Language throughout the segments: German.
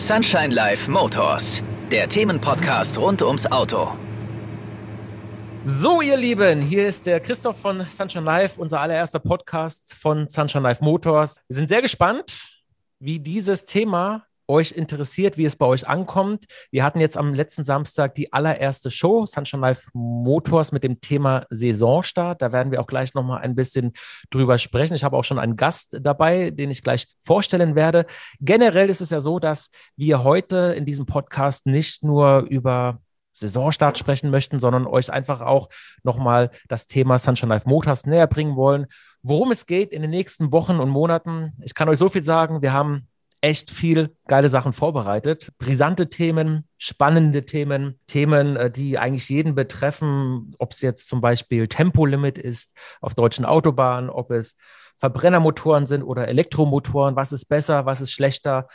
Sunshine Life Motors, der Themenpodcast rund ums Auto. So, ihr Lieben, hier ist der Christoph von Sunshine Life, unser allererster Podcast von Sunshine Life Motors. Wir sind sehr gespannt, wie dieses Thema euch interessiert, wie es bei euch ankommt. Wir hatten jetzt am letzten Samstag die allererste Show, Sunshine Life Motors, mit dem Thema Saisonstart. Da werden wir auch gleich nochmal ein bisschen drüber sprechen. Ich habe auch schon einen Gast dabei, den ich gleich vorstellen werde. Generell ist es ja so, dass wir heute in diesem Podcast nicht nur über Saisonstart sprechen möchten, sondern euch einfach auch nochmal das Thema Sunshine Life Motors näher bringen wollen. Worum es geht in den nächsten Wochen und Monaten. Ich kann euch so viel sagen. Wir haben echt viel geile Sachen vorbereitet. Brisante Themen, spannende Themen, Themen, äh, die eigentlich jeden betreffen, ob es jetzt zum Beispiel Tempolimit ist auf deutschen Autobahnen, ob es Verbrennermotoren sind oder Elektromotoren, was ist besser, was ist schlechter.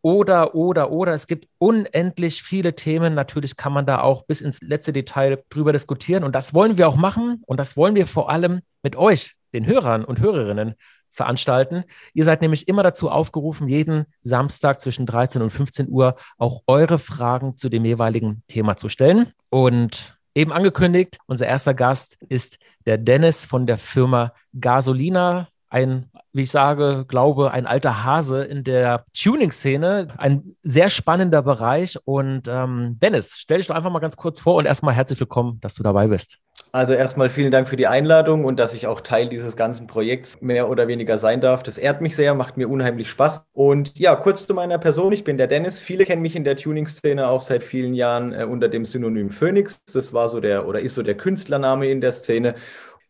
Oder, oder, oder. Es gibt unendlich viele Themen. Natürlich kann man da auch bis ins letzte Detail drüber diskutieren. Und das wollen wir auch machen. Und das wollen wir vor allem mit euch, den Hörern und Hörerinnen, veranstalten. Ihr seid nämlich immer dazu aufgerufen, jeden Samstag zwischen 13 und 15 Uhr auch eure Fragen zu dem jeweiligen Thema zu stellen. Und eben angekündigt, unser erster Gast ist der Dennis von der Firma Gasolina. Ein, wie ich sage, glaube, ein alter Hase in der Tuning-Szene. Ein sehr spannender Bereich. Und ähm, Dennis, stell dich doch einfach mal ganz kurz vor und erstmal herzlich willkommen, dass du dabei bist. Also erstmal vielen Dank für die Einladung und dass ich auch Teil dieses ganzen Projekts mehr oder weniger sein darf. Das ehrt mich sehr, macht mir unheimlich Spaß. Und ja, kurz zu meiner Person. Ich bin der Dennis. Viele kennen mich in der Tuning-Szene auch seit vielen Jahren äh, unter dem Synonym Phoenix. Das war so der oder ist so der Künstlername in der Szene.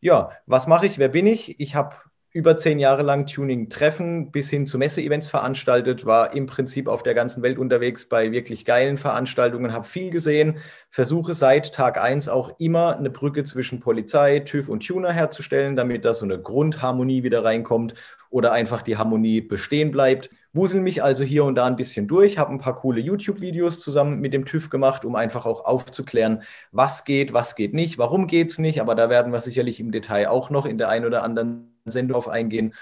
Ja, was mache ich? Wer bin ich? Ich habe über zehn Jahre lang Tuning-Treffen bis hin zu Messe-Events veranstaltet, war im Prinzip auf der ganzen Welt unterwegs bei wirklich geilen Veranstaltungen, habe viel gesehen, versuche seit Tag eins auch immer eine Brücke zwischen Polizei, TÜV und Tuner herzustellen, damit da so eine Grundharmonie wieder reinkommt oder einfach die Harmonie bestehen bleibt. Wusel mich also hier und da ein bisschen durch, habe ein paar coole YouTube-Videos zusammen mit dem TÜV gemacht, um einfach auch aufzuklären, was geht, was geht nicht, warum geht es nicht, aber da werden wir sicherlich im Detail auch noch in der einen oder anderen Sendung auf eingehen.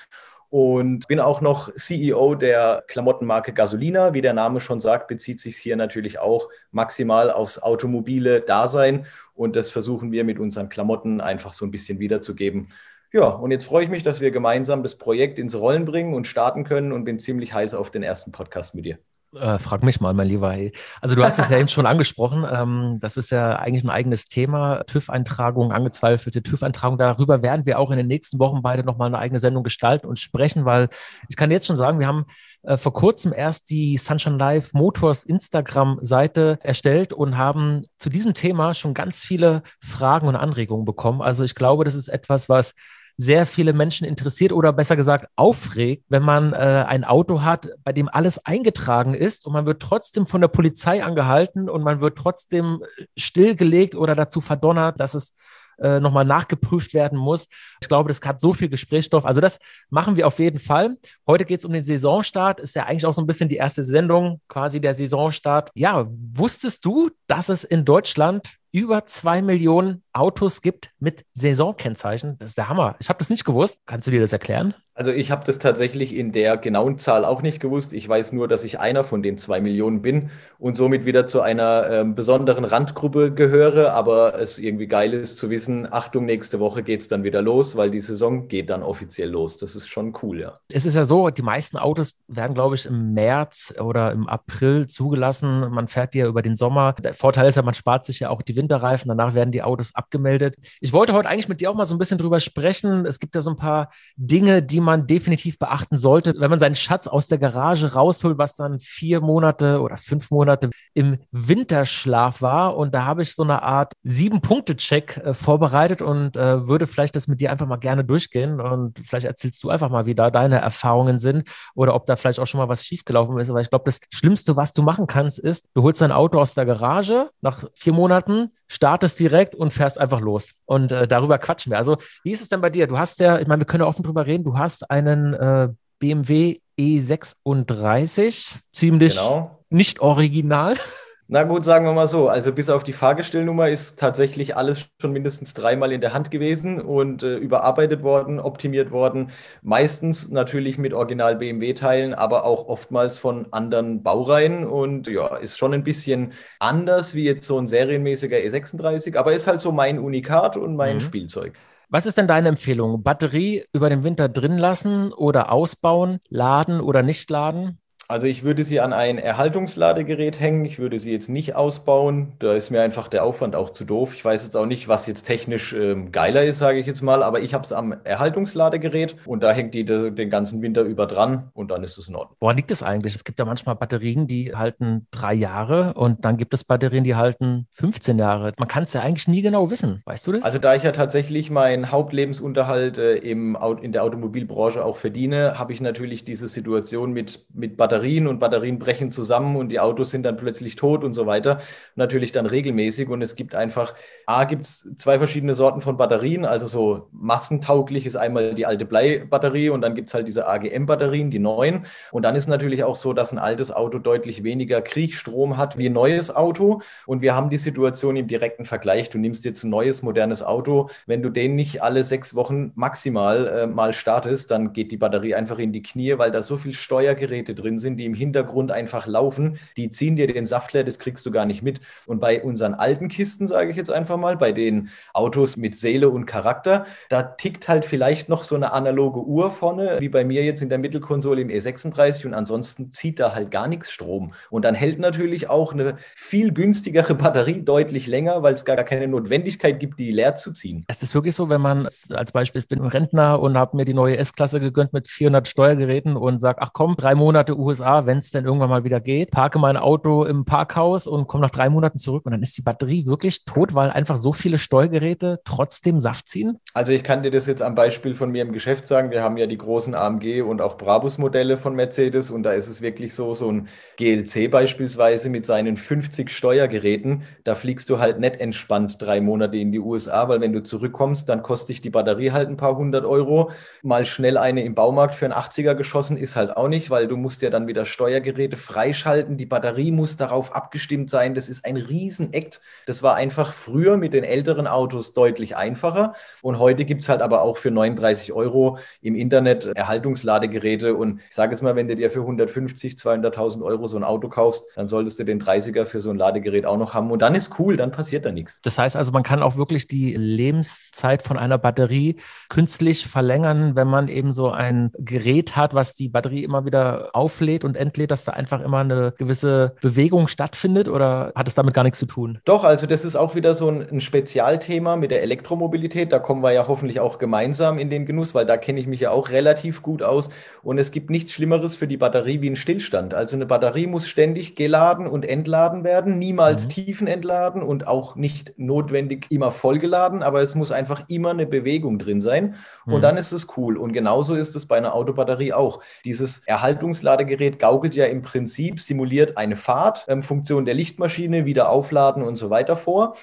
Und bin auch noch CEO der Klamottenmarke Gasolina. Wie der Name schon sagt, bezieht sich hier natürlich auch maximal aufs automobile Dasein. Und das versuchen wir mit unseren Klamotten einfach so ein bisschen wiederzugeben. Ja, und jetzt freue ich mich, dass wir gemeinsam das Projekt ins Rollen bringen und starten können und bin ziemlich heiß auf den ersten Podcast mit dir. Äh, frag mich mal, mein Lieber. Also du hast es ja eben schon angesprochen. Ähm, das ist ja eigentlich ein eigenes Thema. TÜV-Eintragung, angezweifelte TÜV-Eintragung. Darüber werden wir auch in den nächsten Wochen beide nochmal eine eigene Sendung gestalten und sprechen, weil ich kann jetzt schon sagen, wir haben äh, vor kurzem erst die Sunshine Live Motors Instagram-Seite erstellt und haben zu diesem Thema schon ganz viele Fragen und Anregungen bekommen. Also ich glaube, das ist etwas, was sehr viele Menschen interessiert oder besser gesagt aufregt, wenn man äh, ein Auto hat, bei dem alles eingetragen ist und man wird trotzdem von der Polizei angehalten und man wird trotzdem stillgelegt oder dazu verdonnert, dass es äh, nochmal nachgeprüft werden muss. Ich glaube, das hat so viel Gesprächsstoff. Also das machen wir auf jeden Fall. Heute geht es um den Saisonstart. Ist ja eigentlich auch so ein bisschen die erste Sendung, quasi der Saisonstart. Ja, wusstest du, dass es in Deutschland über zwei Millionen Autos gibt mit Saisonkennzeichen? Das ist der Hammer. Ich habe das nicht gewusst. Kannst du dir das erklären? Also ich habe das tatsächlich in der genauen Zahl auch nicht gewusst. Ich weiß nur, dass ich einer von den zwei Millionen bin und somit wieder zu einer äh, besonderen Randgruppe gehöre. Aber es irgendwie geil ist zu wissen, Achtung, nächste Woche geht es dann wieder los, weil die Saison geht dann offiziell los. Das ist schon cool, ja. Es ist ja so, die meisten Autos werden, glaube ich, im März oder im April zugelassen. Man fährt die ja über den Sommer. Der Vorteil ist ja, man spart sich ja auch die Winterreifen. Danach werden die Autos abgemeldet. Ich wollte heute eigentlich mit dir auch mal so ein bisschen drüber sprechen. Es gibt ja so ein paar Dinge, die man definitiv beachten sollte, wenn man seinen Schatz aus der Garage rausholt, was dann vier Monate oder fünf Monate im Winterschlaf war. Und da habe ich so eine Art Sieben-Punkte-Check äh, vorbereitet und äh, würde vielleicht das mit dir einfach mal gerne durchgehen. Und vielleicht erzählst du einfach mal, wie da deine Erfahrungen sind oder ob da vielleicht auch schon mal was schiefgelaufen ist. Aber ich glaube, das Schlimmste, was du machen kannst, ist, du holst dein Auto aus der Garage nach vier Monaten, startest direkt und fährst einfach los. Und äh, darüber quatschen wir. Also, wie ist es denn bei dir? Du hast ja, ich meine, wir können ja offen drüber reden, du hast einen äh, BMW E36, ziemlich genau. nicht original. Na gut, sagen wir mal so. Also bis auf die Fahrgestellnummer ist tatsächlich alles schon mindestens dreimal in der Hand gewesen und äh, überarbeitet worden, optimiert worden. Meistens natürlich mit Original BMW-Teilen, aber auch oftmals von anderen Baureihen. Und ja, ist schon ein bisschen anders wie jetzt so ein serienmäßiger E36, aber ist halt so mein Unikat und mein mhm. Spielzeug. Was ist denn deine Empfehlung? Batterie über den Winter drin lassen oder ausbauen, laden oder nicht laden? Also ich würde sie an ein Erhaltungsladegerät hängen. Ich würde sie jetzt nicht ausbauen. Da ist mir einfach der Aufwand auch zu doof. Ich weiß jetzt auch nicht, was jetzt technisch ähm, geiler ist, sage ich jetzt mal. Aber ich habe es am Erhaltungsladegerät und da hängt die de, den ganzen Winter über dran und dann ist es in Ordnung. Woran liegt es eigentlich? Es gibt ja manchmal Batterien, die halten drei Jahre und dann gibt es Batterien, die halten 15 Jahre. Man kann es ja eigentlich nie genau wissen. Weißt du das? Also da ich ja tatsächlich meinen Hauptlebensunterhalt äh, im, in der Automobilbranche auch verdiene, habe ich natürlich diese Situation mit, mit Batterien Batterien und Batterien brechen zusammen und die Autos sind dann plötzlich tot und so weiter. Natürlich dann regelmäßig und es gibt einfach, A, gibt es zwei verschiedene Sorten von Batterien, also so massentauglich ist einmal die alte Bleibatterie und dann gibt es halt diese AGM-Batterien, die neuen. Und dann ist natürlich auch so, dass ein altes Auto deutlich weniger Kriechstrom hat wie ein neues Auto. Und wir haben die Situation im direkten Vergleich. Du nimmst jetzt ein neues, modernes Auto, wenn du den nicht alle sechs Wochen maximal äh, mal startest, dann geht die Batterie einfach in die Knie, weil da so viel Steuergeräte drin sind sind, die im Hintergrund einfach laufen, die ziehen dir den Saft leer, das kriegst du gar nicht mit. Und bei unseren alten Kisten, sage ich jetzt einfach mal, bei den Autos mit Seele und Charakter, da tickt halt vielleicht noch so eine analoge Uhr vorne, wie bei mir jetzt in der Mittelkonsole im E36 und ansonsten zieht da halt gar nichts Strom. Und dann hält natürlich auch eine viel günstigere Batterie deutlich länger, weil es gar keine Notwendigkeit gibt, die leer zu ziehen. Es ist wirklich so, wenn man als Beispiel, ich bin Rentner und habe mir die neue S-Klasse gegönnt mit 400 Steuergeräten und sage, ach komm, drei Monate USA USA, wenn es denn irgendwann mal wieder geht, parke mein Auto im Parkhaus und komme nach drei Monaten zurück und dann ist die Batterie wirklich tot, weil einfach so viele Steuergeräte trotzdem Saft ziehen? Also ich kann dir das jetzt am Beispiel von mir im Geschäft sagen. Wir haben ja die großen AMG und auch Brabus-Modelle von Mercedes und da ist es wirklich so, so ein GLC beispielsweise mit seinen 50 Steuergeräten, da fliegst du halt nicht entspannt drei Monate in die USA, weil wenn du zurückkommst, dann kostet dich die Batterie halt ein paar hundert Euro. Mal schnell eine im Baumarkt für einen 80er geschossen ist halt auch nicht, weil du musst ja dann dann wieder Steuergeräte freischalten. Die Batterie muss darauf abgestimmt sein. Das ist ein Riesenakt. Das war einfach früher mit den älteren Autos deutlich einfacher. Und heute gibt es halt aber auch für 39 Euro im Internet Erhaltungsladegeräte. Und ich sage jetzt mal, wenn du dir für 150, 200.000 Euro so ein Auto kaufst, dann solltest du den 30er für so ein Ladegerät auch noch haben. Und dann ist cool, dann passiert da nichts. Das heißt also, man kann auch wirklich die Lebenszeit von einer Batterie künstlich verlängern, wenn man eben so ein Gerät hat, was die Batterie immer wieder auflädt auflädt und entlädt, dass da einfach immer eine gewisse Bewegung stattfindet oder hat es damit gar nichts zu tun? Doch, also das ist auch wieder so ein, ein Spezialthema mit der Elektromobilität. Da kommen wir ja hoffentlich auch gemeinsam in den Genuss, weil da kenne ich mich ja auch relativ gut aus. Und es gibt nichts Schlimmeres für die Batterie wie ein Stillstand. Also eine Batterie muss ständig geladen und entladen werden, niemals mhm. Tiefen entladen und auch nicht notwendig immer vollgeladen, aber es muss einfach immer eine Bewegung drin sein. Und mhm. dann ist es cool. Und genauso ist es bei einer Autobatterie auch. Dieses Erhaltungsladegerät Gerät gaukelt ja im Prinzip, simuliert eine Fahrt, ähm, Funktion der Lichtmaschine, wieder aufladen und so weiter vor.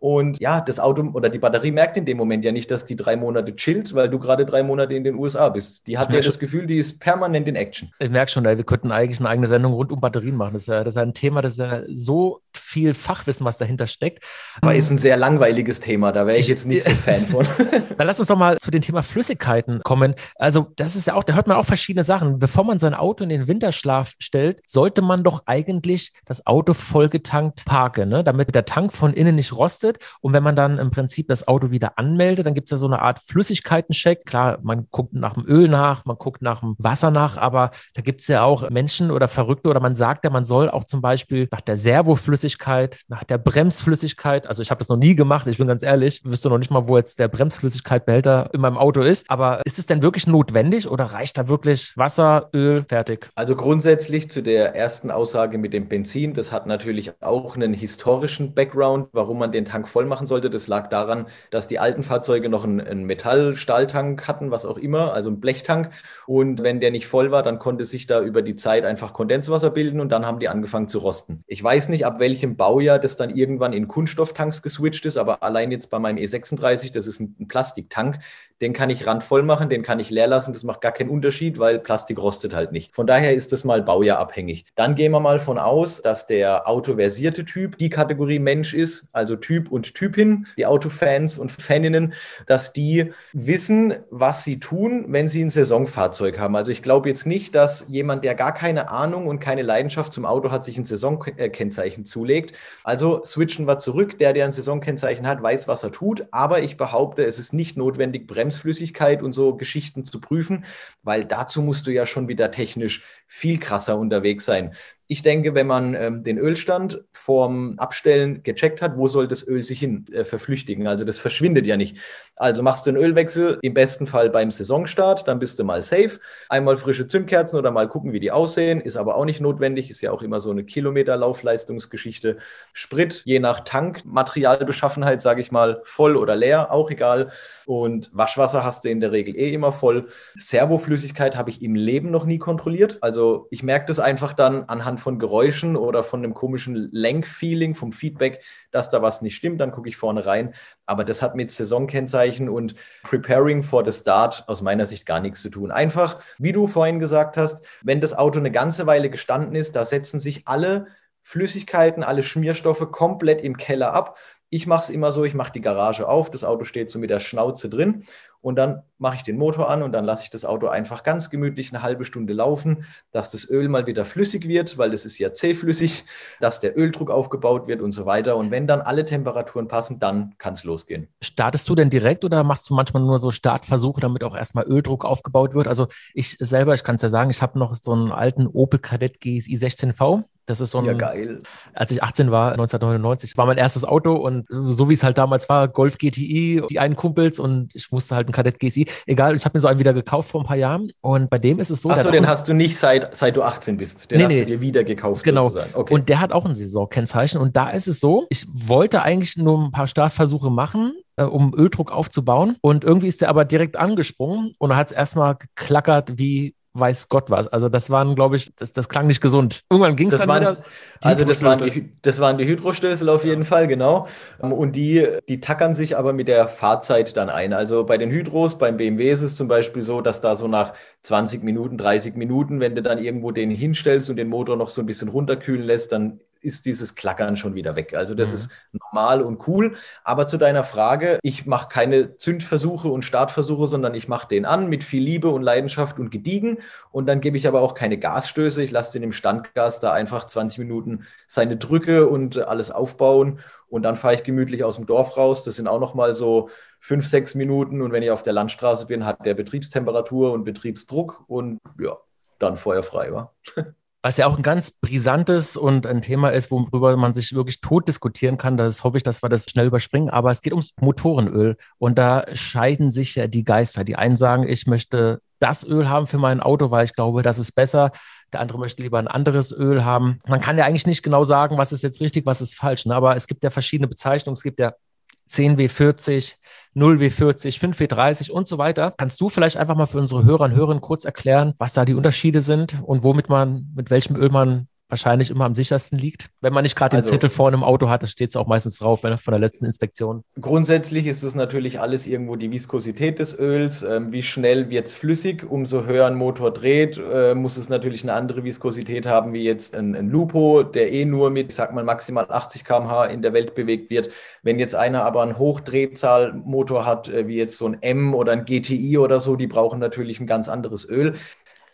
Und ja, das Auto oder die Batterie merkt in dem Moment ja nicht, dass die drei Monate chillt, weil du gerade drei Monate in den USA bist. Die hat ja das Gefühl, die ist permanent in Action. Ich merke schon, wir könnten eigentlich eine eigene Sendung rund um Batterien machen. Das ist ja, das ist ein Thema, das ist ja so viel Fachwissen, was dahinter steckt. Aber ist ein sehr langweiliges Thema, da wäre ich jetzt nicht so Fan von. Dann lass uns doch mal zu dem Thema Flüssigkeiten kommen. Also, das ist ja auch, da hört man auch verschiedene Sachen. Bevor man sein Auto in den Winterschlaf stellt, sollte man doch eigentlich das Auto vollgetankt parken, ne? damit der Tank von innen nicht rostet. Und wenn man dann im Prinzip das Auto wieder anmeldet, dann gibt es ja so eine Art Flüssigkeitencheck. Klar, man guckt nach dem Öl nach, man guckt nach dem Wasser nach, aber da gibt es ja auch Menschen oder Verrückte oder man sagt ja, man soll auch zum Beispiel nach der Servoflüssigkeit, nach der Bremsflüssigkeit, also ich habe das noch nie gemacht, ich bin ganz ehrlich, wüsste noch nicht mal, wo jetzt der Bremsflüssigkeitbehälter in meinem Auto ist, aber ist es denn wirklich notwendig oder reicht da wirklich Wasser, Öl, fertig? Also grundsätzlich zu der ersten Aussage mit dem Benzin, das hat natürlich auch einen historischen Background, warum man den Tank Tank voll machen sollte. Das lag daran, dass die alten Fahrzeuge noch einen, einen Metall-Stahltank hatten, was auch immer, also einen Blechtank. Und wenn der nicht voll war, dann konnte sich da über die Zeit einfach Kondenswasser bilden und dann haben die angefangen zu rosten. Ich weiß nicht, ab welchem welchem Baujahr das dann irgendwann in Kunststofftanks geswitcht ist. Aber allein jetzt bei meinem E36, das ist ein, Plastiktank, den kann ich randvoll machen, den kann ich leer lassen. Das macht gar keinen Unterschied, weil Plastik rostet halt nicht. Von daher ist das mal baujahrabhängig. Dann gehen wir mal von aus, dass der autoversierte Typ die Kategorie Mensch ist, also Typ und Typin, die Autofans und Faninnen, dass die wissen, was sie tun, wenn sie ein Saisonfahrzeug haben. Also ich glaube jetzt nicht, dass jemand, der gar keine Ahnung und keine Leidenschaft zum Auto hat, sich ein Saisonkennzeichen zulegt. Also switchen wir zurück. Der, der ein Saisonkennzeichen hat, weiß, was er tut. Aber ich behaupte, es ist nicht notwendig, Bremsflüssigkeit und so Geschichten zu prüfen, weil dazu musst du ja schon wieder technisch viel krasser unterwegs sein. Ich denke, wenn man ähm, den Ölstand vorm Abstellen gecheckt hat, wo soll das Öl sich hin äh, verflüchtigen? Also das verschwindet ja nicht. Also machst du einen Ölwechsel im besten Fall beim Saisonstart, dann bist du mal safe. Einmal frische Zündkerzen oder mal gucken, wie die aussehen, ist aber auch nicht notwendig, ist ja auch immer so eine Kilometerlaufleistungsgeschichte. Sprit, je nach Tankmaterialbeschaffenheit, sage ich mal, voll oder leer, auch egal. Und Waschwasser hast du in der Regel eh immer voll. Servoflüssigkeit habe ich im Leben noch nie kontrolliert. Also ich merke das einfach dann anhand von Geräuschen oder von einem komischen Lenkfeeling, vom Feedback, dass da was nicht stimmt, dann gucke ich vorne rein. Aber das hat mit Saisonkennzeichen und Preparing for the Start aus meiner Sicht gar nichts zu tun. Einfach, wie du vorhin gesagt hast, wenn das Auto eine ganze Weile gestanden ist, da setzen sich alle Flüssigkeiten, alle Schmierstoffe komplett im Keller ab. Ich mache es immer so, ich mache die Garage auf, das Auto steht so mit der Schnauze drin und dann mache ich den Motor an und dann lasse ich das Auto einfach ganz gemütlich eine halbe Stunde laufen, dass das Öl mal wieder flüssig wird, weil das ist ja zähflüssig, dass der Öldruck aufgebaut wird und so weiter. Und wenn dann alle Temperaturen passen, dann kann es losgehen. Startest du denn direkt oder machst du manchmal nur so Startversuche, damit auch erstmal Öldruck aufgebaut wird? Also ich selber, ich kann es ja sagen, ich habe noch so einen alten Opel Kadett GSI 16V das ist so ein, ja, geil. Als ich 18 war, 1999, war mein erstes Auto und so wie es halt damals war, Golf GTI, die einen Kumpels und ich musste halt ein Kadett GSI. Egal, ich habe mir so einen wieder gekauft vor ein paar Jahren und bei dem ist es so. Achso, den hast du nicht seit, seit du 18 bist. Den nee, hast nee. du dir wieder gekauft. Genau. Okay. Und der hat auch ein Saisonkennzeichen und da ist es so, ich wollte eigentlich nur ein paar Startversuche machen, äh, um Öldruck aufzubauen. Und irgendwie ist der aber direkt angesprungen und hat es erstmal geklackert wie weiß Gott was. Also das waren, glaube ich, das, das klang nicht gesund. Irgendwann ging es dann waren, wieder. Also das waren, die, das waren die Hydrostößel auf jeden Fall, genau. Und die, die tackern sich aber mit der Fahrzeit dann ein. Also bei den Hydros, beim BMW ist es zum Beispiel so, dass da so nach 20 Minuten, 30 Minuten, wenn du dann irgendwo den hinstellst und den Motor noch so ein bisschen runterkühlen lässt, dann ist dieses Klackern schon wieder weg. Also das mhm. ist normal und cool. Aber zu deiner Frage, ich mache keine Zündversuche und Startversuche, sondern ich mache den an mit viel Liebe und Leidenschaft und Gediegen. Und dann gebe ich aber auch keine Gasstöße. Ich lasse den im Standgas da einfach 20 Minuten seine Drücke und alles aufbauen. Und dann fahre ich gemütlich aus dem Dorf raus. Das sind auch noch mal so fünf, sechs Minuten. Und wenn ich auf der Landstraße bin, hat der Betriebstemperatur und Betriebsdruck und ja, dann feuerfrei, war. Was ja auch ein ganz brisantes und ein Thema ist, worüber man sich wirklich tot diskutieren kann. Das hoffe ich, dass wir das schnell überspringen. Aber es geht ums Motorenöl. Und da scheiden sich ja die Geister. Die einen sagen, ich möchte das Öl haben für mein Auto, weil ich glaube, das ist besser. Der andere möchte lieber ein anderes Öl haben. Man kann ja eigentlich nicht genau sagen, was ist jetzt richtig, was ist falsch. Ne? Aber es gibt ja verschiedene Bezeichnungen. Es gibt ja 10W40, 0W40, 5W30 und so weiter. Kannst du vielleicht einfach mal für unsere Hörer und Hörerinnen kurz erklären, was da die Unterschiede sind und womit man, mit welchem Öl man wahrscheinlich immer am sichersten liegt. Wenn man nicht gerade den also, Zettel vorne im Auto hat, das steht es auch meistens drauf wenn, von der letzten Inspektion. Grundsätzlich ist es natürlich alles irgendwo die Viskosität des Öls. Ähm, wie schnell wird es flüssig? Umso höher ein Motor dreht, äh, muss es natürlich eine andere Viskosität haben wie jetzt ein, ein Lupo, der eh nur mit, ich sag mal, maximal 80 km/h in der Welt bewegt wird. Wenn jetzt einer aber einen Hochdrehzahlmotor hat, äh, wie jetzt so ein M oder ein GTI oder so, die brauchen natürlich ein ganz anderes Öl.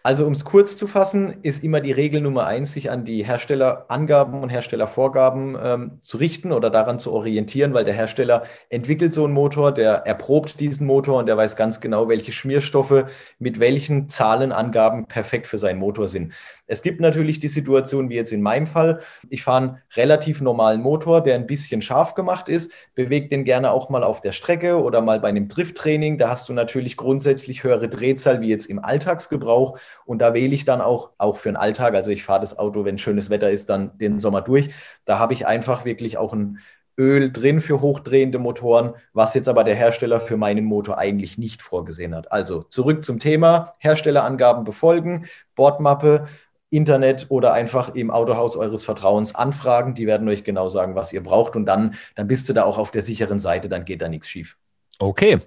Also um es kurz zu fassen, ist immer die Regel Nummer eins, sich an die Herstellerangaben und Herstellervorgaben ähm, zu richten oder daran zu orientieren, weil der Hersteller entwickelt so einen Motor, der erprobt diesen Motor und der weiß ganz genau, welche Schmierstoffe mit welchen Zahlenangaben perfekt für seinen Motor sind. Es gibt natürlich die Situation, wie jetzt in meinem Fall, ich fahre einen relativ normalen Motor, der ein bisschen scharf gemacht ist, bewege den gerne auch mal auf der Strecke oder mal bei einem Drifttraining. Da hast du natürlich grundsätzlich höhere Drehzahl wie jetzt im Alltagsgebrauch und da wähle ich dann auch, auch für den Alltag, also ich fahre das Auto, wenn schönes Wetter ist, dann den Sommer durch. Da habe ich einfach wirklich auch ein Öl drin für hochdrehende Motoren, was jetzt aber der Hersteller für meinen Motor eigentlich nicht vorgesehen hat. Also zurück zum Thema, Herstellerangaben befolgen, Bordmappe, Internet oder einfach im Autohaus eures Vertrauens anfragen. Die werden euch genau sagen, was ihr braucht. Und dann, dann bist du da auch auf der sicheren Seite, dann geht da nichts schief. Okay.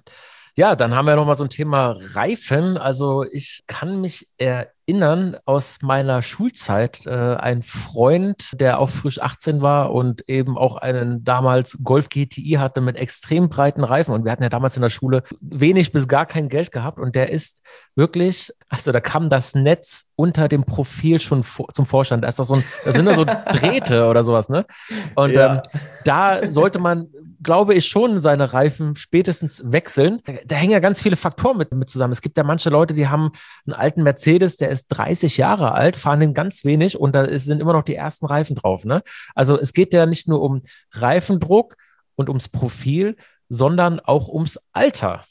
Ja, dann haben wir nochmal so ein Thema Reifen. Also ich kann mich erinnern aus meiner Schulzeit, äh, ein Freund, der auch frisch 18 war und eben auch einen damals Golf GTI hatte mit extrem breiten Reifen. Und wir hatten ja damals in der Schule wenig bis gar kein Geld gehabt. Und der ist wirklich, also da kam das Netz unter dem Profil schon vor, zum Vorstand. Da ist das so ein, da sind da so Drähte oder sowas, ne? Und ja. ähm, da sollte man glaube ich, schon seine Reifen spätestens wechseln. Da, da, hängen ja ganz viele Faktoren mit, mit zusammen. Es gibt ja manche Leute, die haben einen alten Mercedes, der ist 30 Jahre alt, fahren den ganz wenig und da ist, sind immer noch die ersten Reifen drauf. Ne? Also es geht ja nicht nur um Reifendruck und ums Profil, sondern auch ums Alter.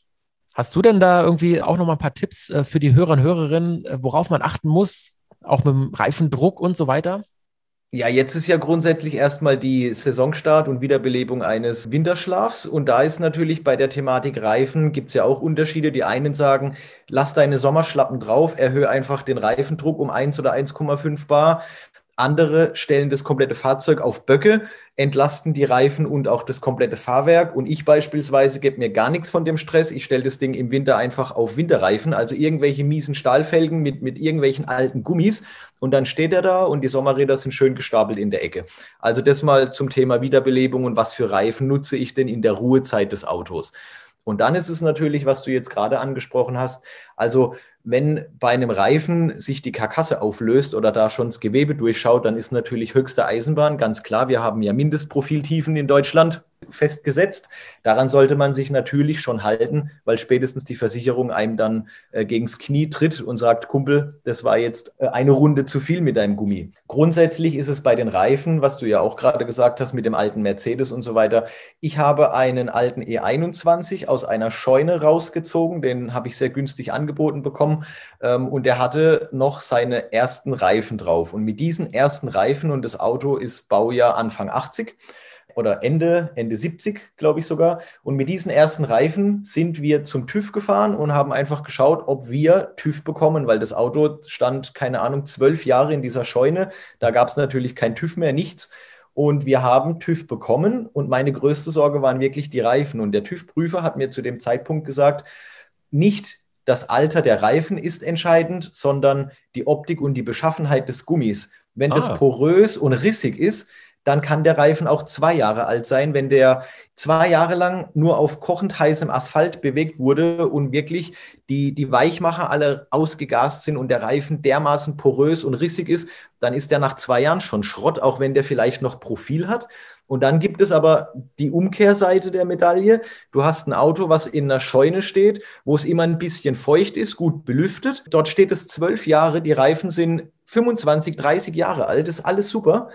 Hast du denn da irgendwie auch noch mal ein paar Tipps äh, für die Hörer und Hörerinnen, äh, worauf man achten muss, auch mit dem Reifendruck und so weiter? Ja, jetzt ist ja grundsätzlich erstmal die Saisonstart und Wiederbelebung eines Winterschlafs. Und da ist natürlich bei der Thematik Reifen, gibt es ja auch Unterschiede. Die einen sagen, lass deine Sommerschlappen drauf, erhöhe einfach den Reifendruck um 1 oder 1,5 Bar. Andere stellen das komplette Fahrzeug auf Böcke, entlasten die Reifen und auch das komplette Fahrwerk. Und ich beispielsweise gebe mir gar nichts von dem Stress. Ich stelle das Ding im Winter einfach auf Winterreifen, also irgendwelche miesen Stahlfelgen mit, mit irgendwelchen alten Gummis. Und dann steht er da und die Sommerräder sind schön gestapelt in der Ecke. Also das mal zum Thema Wiederbelebung und was für Reifen nutze ich denn in der Ruhezeit des Autos. Und dann ist es natürlich, was du jetzt gerade angesprochen hast, also wenn bei einem Reifen sich die Karkasse auflöst oder da schon das Gewebe durchschaut, dann ist natürlich höchste Eisenbahn. Ganz klar, wir haben ja Mindestprofiltiefen in Deutschland festgesetzt. Daran sollte man sich natürlich schon halten, weil spätestens die Versicherung einem dann äh, gegens Knie tritt und sagt, Kumpel, das war jetzt äh, eine Runde zu viel mit deinem Gummi. Grundsätzlich ist es bei den Reifen, was du ja auch gerade gesagt hast mit dem alten Mercedes und so weiter. Ich habe einen alten E21 aus einer Scheune rausgezogen, den habe ich sehr günstig angeboten bekommen ähm, und der hatte noch seine ersten Reifen drauf. Und mit diesen ersten Reifen und das Auto ist Baujahr Anfang 80 oder Ende, Ende 70, glaube ich sogar. Und mit diesen ersten Reifen sind wir zum TÜV gefahren und haben einfach geschaut, ob wir TÜV bekommen, weil das Auto stand, keine Ahnung, zwölf Jahre in dieser Scheune. Da gab es natürlich kein TÜV mehr, nichts. Und wir haben TÜV bekommen und meine größte Sorge waren wirklich die Reifen. Und der TÜV-Prüfer hat mir zu dem Zeitpunkt gesagt, nicht das Alter der Reifen ist entscheidend, sondern die Optik und die Beschaffenheit des Gummis. Wenn ah. das porös und rissig ist, dann kann der Reifen auch zwei Jahre alt sein, wenn der zwei Jahre lang nur auf kochend heißem Asphalt bewegt wurde und wirklich die, die Weichmacher alle ausgegast sind und der Reifen dermaßen porös und rissig ist, dann ist der nach zwei Jahren schon Schrott, auch wenn der vielleicht noch Profil hat. Und dann gibt es aber die Umkehrseite der Medaille. Du hast ein Auto, was in einer Scheune steht, wo es immer ein bisschen feucht ist, gut belüftet. Dort steht es zwölf Jahre, die Reifen sind 25, 30 Jahre alt, ist alles super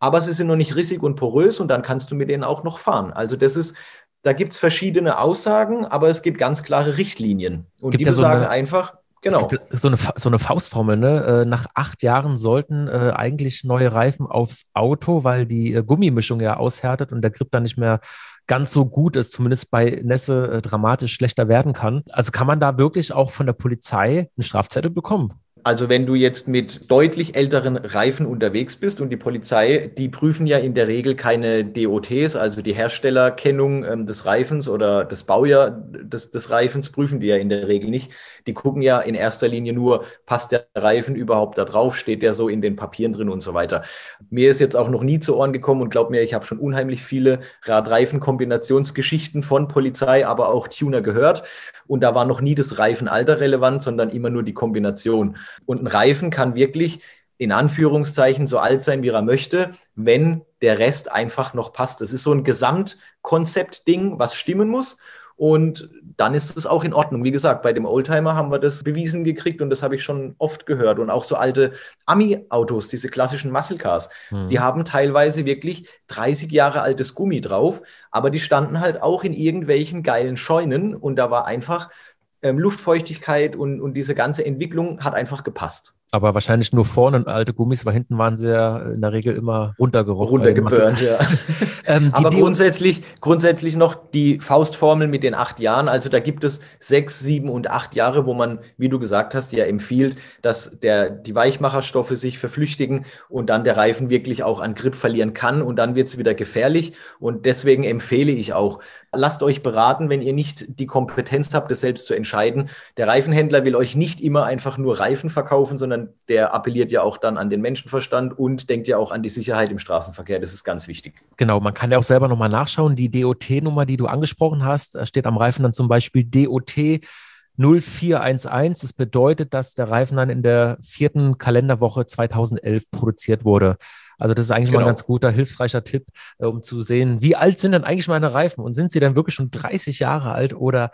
aber sie sind noch nicht rissig und porös und dann kannst du mit denen auch noch fahren. Also das ist, da gibt es verschiedene Aussagen, aber es gibt ganz klare Richtlinien. Und gibt die ja so sagen eine, einfach, genau. so, eine, so eine Faustformel, ne? Äh, nach acht Jahren sollten äh, eigentlich neue Reifen aufs Auto, weil die äh, Gummimischung ja aushärtet und der Grip dann nicht mehr ganz so gut ist, zumindest bei Nässe äh, dramatisch schlechter werden kann. Also kann man da wirklich auch von der Polizei eine Strafzettel bekommen? Also wenn du jetzt mit deutlich älteren Reifen unterwegs bist und die Polizei, die prüfen ja in der Regel keine DOTs, also die Herstellerkennung ähm, des Reifens oder das Baujahr des, des Reifens prüfen die ja in der Regel nicht. Die gucken ja in erster Linie nur, passt der Reifen überhaupt da drauf, steht der so in den Papieren drin und so weiter. Mir ist jetzt auch noch nie zu Ohren gekommen und glaub mir, ich habe schon unheimlich viele Rad-Reifen-Kombinationsgeschichten von Polizei, aber auch Tuner gehört. Und da war noch nie das Reifenalter relevant, sondern immer nur die Kombination. Und ein Reifen kann wirklich in Anführungszeichen so alt sein, wie er möchte, wenn der Rest einfach noch passt. Das ist so ein Gesamtkonzept-Ding, was stimmen muss. Und dann ist es auch in Ordnung. Wie gesagt, bei dem Oldtimer haben wir das bewiesen gekriegt und das habe ich schon oft gehört. Und auch so alte Ami-Autos, diese klassischen Muscle Cars, mhm. die haben teilweise wirklich 30 Jahre altes Gummi drauf, aber die standen halt auch in irgendwelchen geilen Scheunen und da war einfach ähm, Luftfeuchtigkeit und, und diese ganze Entwicklung hat einfach gepasst. Aber wahrscheinlich nur vorne alte Gummis, weil hinten waren sie ja in der Regel immer runtergerochen. Runtergeburnt, ja. ähm, Aber grundsätzlich, grundsätzlich noch die Faustformel mit den acht Jahren. Also da gibt es sechs, sieben und acht Jahre, wo man, wie du gesagt hast, ja empfiehlt, dass der, die Weichmacherstoffe sich verflüchtigen und dann der Reifen wirklich auch an Grip verlieren kann und dann wird es wieder gefährlich. Und deswegen empfehle ich auch, lasst euch beraten, wenn ihr nicht die Kompetenz habt, das selbst zu entscheiden. Der Reifenhändler will euch nicht immer einfach nur Reifen verkaufen, sondern der appelliert ja auch dann an den Menschenverstand und denkt ja auch an die Sicherheit im Straßenverkehr. Das ist ganz wichtig. Genau, man kann ja auch selber nochmal nachschauen. Die DOT-Nummer, die du angesprochen hast, steht am Reifen dann zum Beispiel DOT 0411. Das bedeutet, dass der Reifen dann in der vierten Kalenderwoche 2011 produziert wurde. Also das ist eigentlich genau. mal ein ganz guter, hilfreicher Tipp, äh, um zu sehen, wie alt sind denn eigentlich meine Reifen und sind sie dann wirklich schon 30 Jahre alt oder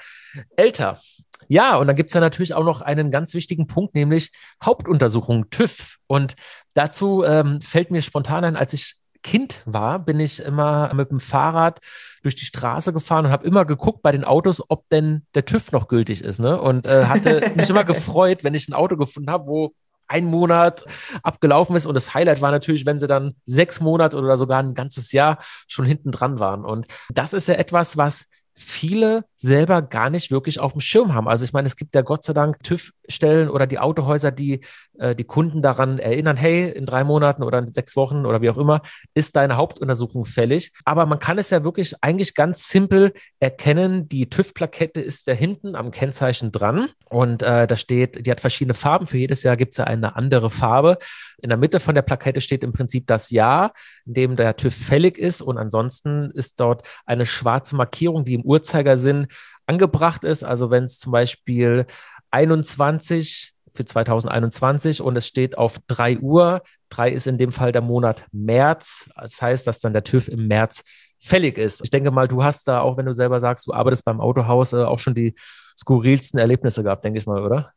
älter? Ja, und dann gibt es ja natürlich auch noch einen ganz wichtigen Punkt, nämlich Hauptuntersuchung, TÜV. Und dazu ähm, fällt mir spontan ein, als ich Kind war, bin ich immer mit dem Fahrrad durch die Straße gefahren und habe immer geguckt bei den Autos, ob denn der TÜV noch gültig ist. Ne? Und äh, hatte mich immer gefreut, wenn ich ein Auto gefunden habe, wo ein Monat abgelaufen ist. Und das Highlight war natürlich, wenn sie dann sechs Monate oder sogar ein ganzes Jahr schon hinten dran waren. Und das ist ja etwas, was viele selber gar nicht wirklich auf dem Schirm haben. Also ich meine, es gibt ja Gott sei Dank TÜV-Stellen oder die Autohäuser, die die Kunden daran erinnern, hey, in drei Monaten oder in sechs Wochen oder wie auch immer, ist deine Hauptuntersuchung fällig. Aber man kann es ja wirklich eigentlich ganz simpel erkennen. Die TÜV-Plakette ist da hinten am Kennzeichen dran und äh, da steht, die hat verschiedene Farben. Für jedes Jahr gibt es ja eine andere Farbe. In der Mitte von der Plakette steht im Prinzip das Jahr, in dem der TÜV fällig ist und ansonsten ist dort eine schwarze Markierung, die im Uhrzeigersinn angebracht ist. Also wenn es zum Beispiel 21 für 2021 und es steht auf 3 Uhr. 3 ist in dem Fall der Monat März. Das heißt, dass dann der TÜV im März fällig ist. Ich denke mal, du hast da, auch wenn du selber sagst, du arbeitest beim Autohaus, äh, auch schon die skurrilsten Erlebnisse gehabt, denke ich mal, oder?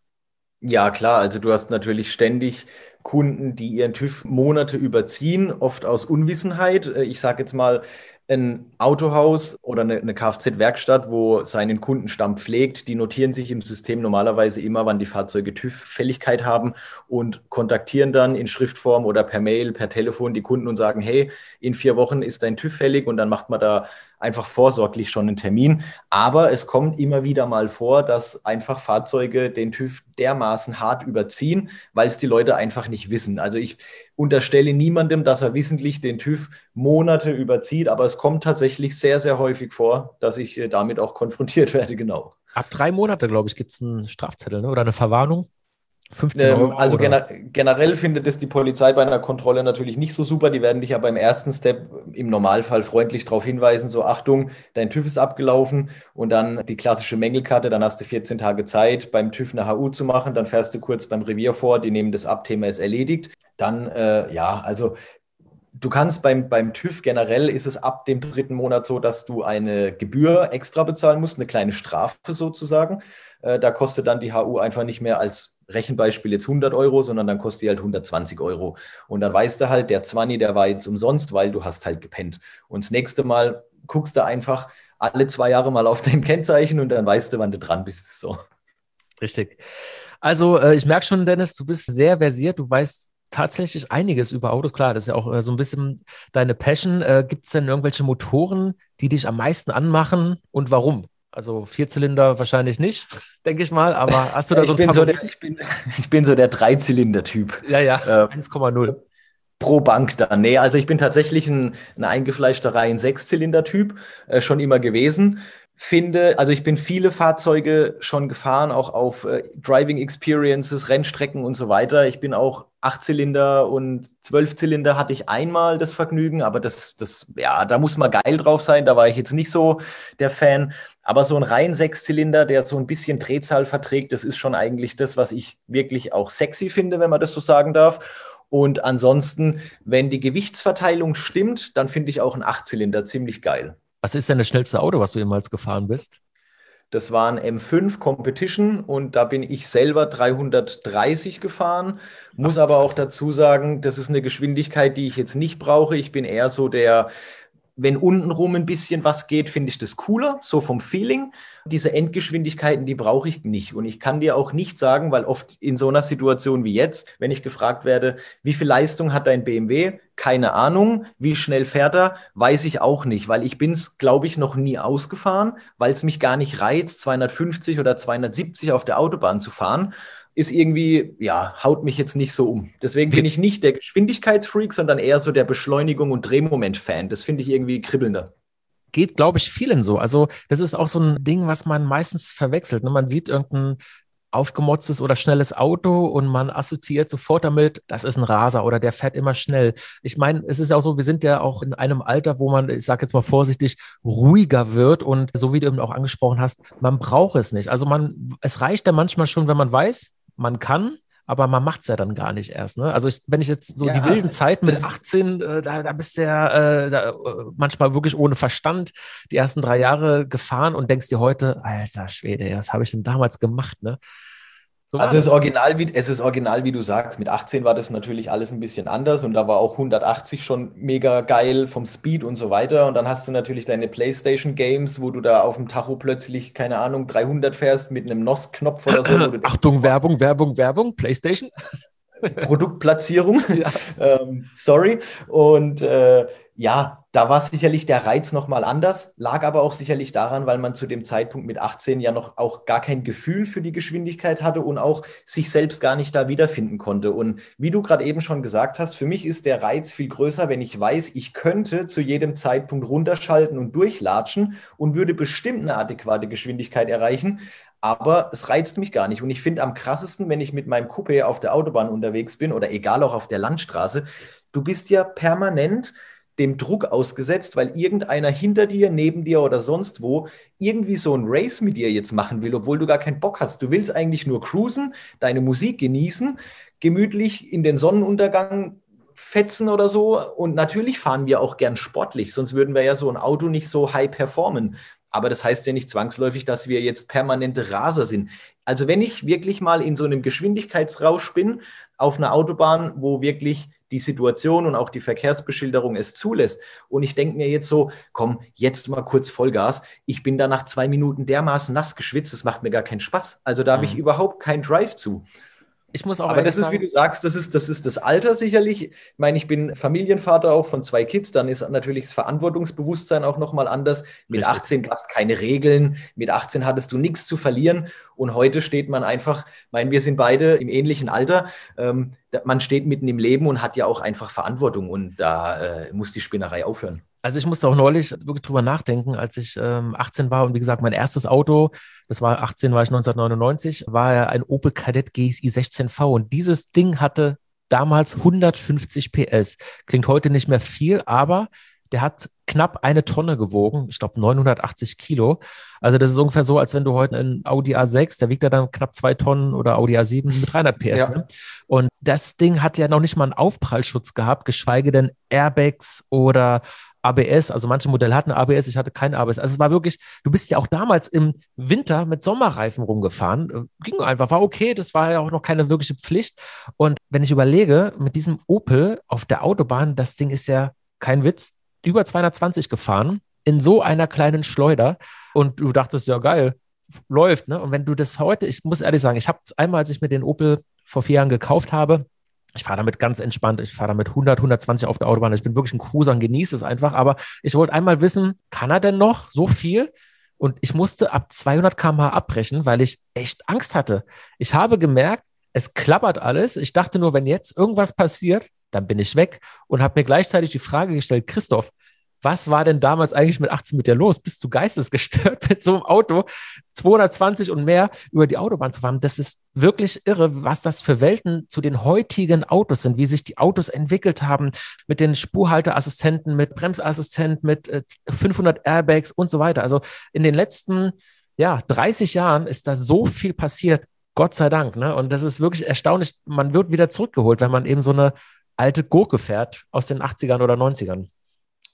Ja, klar. Also du hast natürlich ständig Kunden, die ihren TÜV Monate überziehen, oft aus Unwissenheit. Äh, ich sage jetzt mal, ein Autohaus oder eine, eine Kfz-Werkstatt, wo seinen Kundenstamm pflegt, die notieren sich im System normalerweise immer, wann die Fahrzeuge TÜV-Fälligkeit haben und kontaktieren dann in Schriftform oder per Mail, per Telefon die Kunden und sagen, hey, in vier Wochen ist dein TÜV fällig und dann macht man da einfach vorsorglich schon einen Termin. Aber es kommt immer wieder mal vor, dass einfach Fahrzeuge den TÜV dermaßen hart überziehen, weil es die Leute einfach nicht wissen. Also ich unterstelle niemandem, dass er wissentlich den TÜV Monate überzieht, aber es kommt tatsächlich sehr, sehr häufig vor, dass ich äh, damit auch konfrontiert werde, genau. Ab drei Monate, glaube ich, gibt es einen Strafzettel ne? oder eine Verwarnung. 15 ähm, Euro, also gener generell findet es die Polizei bei einer Kontrolle natürlich nicht so super. Die werden dich ja beim ersten Step im Normalfall freundlich darauf hinweisen, so Achtung, dein TÜV ist abgelaufen und dann die klassische Mängelkarte, dann hast du 14 Tage Zeit, beim TÜV eine HU zu machen, dann fährst du kurz beim Revier vor, die nehmen das ab, Thema ist erledigt. Dann, äh, ja, also Du kannst beim, beim TÜV generell ist es ab dem dritten Monat so, dass du eine Gebühr extra bezahlen musst, eine kleine Strafe sozusagen. Äh, da kostet dann die HU einfach nicht mehr als Rechenbeispiel jetzt 100 Euro, sondern dann kostet die halt 120 Euro. Und dann weißt du halt, der 20, der war jetzt umsonst, weil du hast halt gepennt. Und das nächste Mal guckst du einfach alle zwei Jahre mal auf dein Kennzeichen und dann weißt du, wann du dran bist. So. Richtig. Also äh, ich merke schon, Dennis, du bist sehr versiert, du weißt tatsächlich einiges über Autos. Klar, das ist ja auch äh, so ein bisschen deine Passion. Äh, Gibt es denn irgendwelche Motoren, die dich am meisten anmachen und warum? Also Vierzylinder wahrscheinlich nicht, denke ich mal, aber hast du da so einen so der, ich, bin, ich bin so der Dreizylinder-Typ. Ja, ja, äh, 1,0. Pro Bank dann. Nee, also ich bin tatsächlich ein, ein eingefleischter Reihen Sechszylinder-Typ, äh, schon immer gewesen finde, also ich bin viele Fahrzeuge schon gefahren, auch auf äh, Driving Experiences, Rennstrecken und so weiter. Ich bin auch Achtzylinder und Zwölfzylinder hatte ich einmal das Vergnügen, aber das, das, ja, da muss man geil drauf sein. Da war ich jetzt nicht so der Fan. Aber so ein rein Sechszylinder, der so ein bisschen Drehzahl verträgt, das ist schon eigentlich das, was ich wirklich auch sexy finde, wenn man das so sagen darf. Und ansonsten, wenn die Gewichtsverteilung stimmt, dann finde ich auch ein Achtzylinder ziemlich geil. Was ist denn das schnellste Auto, was du jemals gefahren bist? Das war ein M5 Competition und da bin ich selber 330 gefahren. Muss Ach, aber auch dazu sagen, das ist eine Geschwindigkeit, die ich jetzt nicht brauche. Ich bin eher so der wenn untenrum ein bisschen was geht, finde ich das cooler, so vom Feeling. Diese Endgeschwindigkeiten, die brauche ich nicht. Und ich kann dir auch nicht sagen, weil oft in so einer Situation wie jetzt, wenn ich gefragt werde, wie viel Leistung hat dein BMW? Keine Ahnung. Wie schnell fährt er? Weiß ich auch nicht, weil ich bin es, glaube ich, noch nie ausgefahren, weil es mich gar nicht reizt, 250 oder 270 auf der Autobahn zu fahren ist irgendwie, ja, haut mich jetzt nicht so um. Deswegen bin ich nicht der Geschwindigkeitsfreak, sondern eher so der Beschleunigung- und Drehmoment-Fan. Das finde ich irgendwie kribbelnder geht, glaube ich, vielen so. Also, das ist auch so ein Ding, was man meistens verwechselt. Ne? Man sieht irgendein aufgemotztes oder schnelles Auto und man assoziiert sofort damit, das ist ein Raser oder der fährt immer schnell. Ich meine, es ist ja auch so, wir sind ja auch in einem Alter, wo man, ich sage jetzt mal vorsichtig, ruhiger wird und so wie du eben auch angesprochen hast, man braucht es nicht. Also man, es reicht ja manchmal schon, wenn man weiß, man kann, aber man macht es ja dann gar nicht erst. Ne? Also ich, wenn ich jetzt so ja, die wilden Zeiten mit 18, äh, da, da bist du ja äh, da, äh, manchmal wirklich ohne Verstand die ersten drei Jahre gefahren und denkst dir heute, alter Schwede, was habe ich denn damals gemacht? Ne? So also es ist, original, wie, es ist original, wie du sagst. Mit 18 war das natürlich alles ein bisschen anders und da war auch 180 schon mega geil vom Speed und so weiter. Und dann hast du natürlich deine PlayStation Games, wo du da auf dem Tacho plötzlich, keine Ahnung, 300 fährst mit einem NOS-Knopf oder so. Achtung, Werbung, Werbung, Werbung, PlayStation. Produktplatzierung. Ja. ähm, sorry. Und äh, ja, da war sicherlich der Reiz nochmal anders, lag aber auch sicherlich daran, weil man zu dem Zeitpunkt mit 18 ja noch auch gar kein Gefühl für die Geschwindigkeit hatte und auch sich selbst gar nicht da wiederfinden konnte. Und wie du gerade eben schon gesagt hast, für mich ist der Reiz viel größer, wenn ich weiß, ich könnte zu jedem Zeitpunkt runterschalten und durchlatschen und würde bestimmt eine adäquate Geschwindigkeit erreichen. Aber es reizt mich gar nicht. Und ich finde am krassesten, wenn ich mit meinem Coupé auf der Autobahn unterwegs bin oder egal auch auf der Landstraße, du bist ja permanent dem Druck ausgesetzt, weil irgendeiner hinter dir, neben dir oder sonst wo irgendwie so ein Race mit dir jetzt machen will, obwohl du gar keinen Bock hast. Du willst eigentlich nur cruisen, deine Musik genießen, gemütlich in den Sonnenuntergang fetzen oder so. Und natürlich fahren wir auch gern sportlich, sonst würden wir ja so ein Auto nicht so high performen. Aber das heißt ja nicht zwangsläufig, dass wir jetzt permanente Raser sind. Also wenn ich wirklich mal in so einem Geschwindigkeitsrausch bin, auf einer Autobahn, wo wirklich die Situation und auch die Verkehrsbeschilderung es zulässt. Und ich denke mir jetzt so, komm, jetzt mal kurz Vollgas. Ich bin da nach zwei Minuten dermaßen nass geschwitzt, das macht mir gar keinen Spaß. Also da habe ich mhm. überhaupt keinen Drive zu. Ich muss auch. Aber das ist, wie du sagst, das ist, das ist das Alter sicherlich. Ich meine, ich bin Familienvater auch von zwei Kids, dann ist natürlich das Verantwortungsbewusstsein auch nochmal anders. Mit Richtig. 18 gab es keine Regeln, mit 18 hattest du nichts zu verlieren und heute steht man einfach, ich meine, wir sind beide im ähnlichen Alter. Ähm, man steht mitten im Leben und hat ja auch einfach Verantwortung und da äh, muss die Spinnerei aufhören. Also ich musste auch neulich wirklich drüber nachdenken, als ich ähm, 18 war und wie gesagt, mein erstes Auto, das war 18, war ich 1999, war ja ein Opel Kadett GSI 16V und dieses Ding hatte damals 150 PS. Klingt heute nicht mehr viel, aber der hat knapp eine Tonne gewogen, ich glaube 980 Kilo. Also das ist ungefähr so, als wenn du heute einen Audi A6, der wiegt ja dann knapp zwei Tonnen oder Audi A7 mit 300 PS. Ja. Ne? Und das Ding hat ja noch nicht mal einen Aufprallschutz gehabt, geschweige denn Airbags oder ABS, also manche Modelle hatten ABS, ich hatte kein ABS. Also es war wirklich, du bist ja auch damals im Winter mit Sommerreifen rumgefahren. Äh, ging einfach, war okay, das war ja auch noch keine wirkliche Pflicht. Und wenn ich überlege, mit diesem Opel auf der Autobahn, das Ding ist ja kein Witz, über 220 gefahren, in so einer kleinen Schleuder. Und du dachtest, ja geil, läuft. Ne? Und wenn du das heute, ich muss ehrlich sagen, ich habe es einmal, als ich mir den Opel vor vier Jahren gekauft habe, ich fahre damit ganz entspannt. Ich fahre damit 100, 120 auf der Autobahn. Ich bin wirklich ein Cruiser und genieße es einfach. Aber ich wollte einmal wissen, kann er denn noch so viel? Und ich musste ab 200 km/h abbrechen, weil ich echt Angst hatte. Ich habe gemerkt, es klappert alles. Ich dachte nur, wenn jetzt irgendwas passiert, dann bin ich weg und habe mir gleichzeitig die Frage gestellt, Christoph, was war denn damals eigentlich mit 18 mit dir los? Bist du geistesgestört mit so einem Auto 220 und mehr über die Autobahn zu fahren? Das ist wirklich irre, was das für Welten zu den heutigen Autos sind, wie sich die Autos entwickelt haben mit den Spurhalteassistenten, mit Bremsassistent, mit 500 äh, Airbags und so weiter. Also in den letzten ja, 30 Jahren ist da so viel passiert. Gott sei Dank. Ne? Und das ist wirklich erstaunlich. Man wird wieder zurückgeholt, wenn man eben so eine alte Gurke fährt aus den 80ern oder 90ern.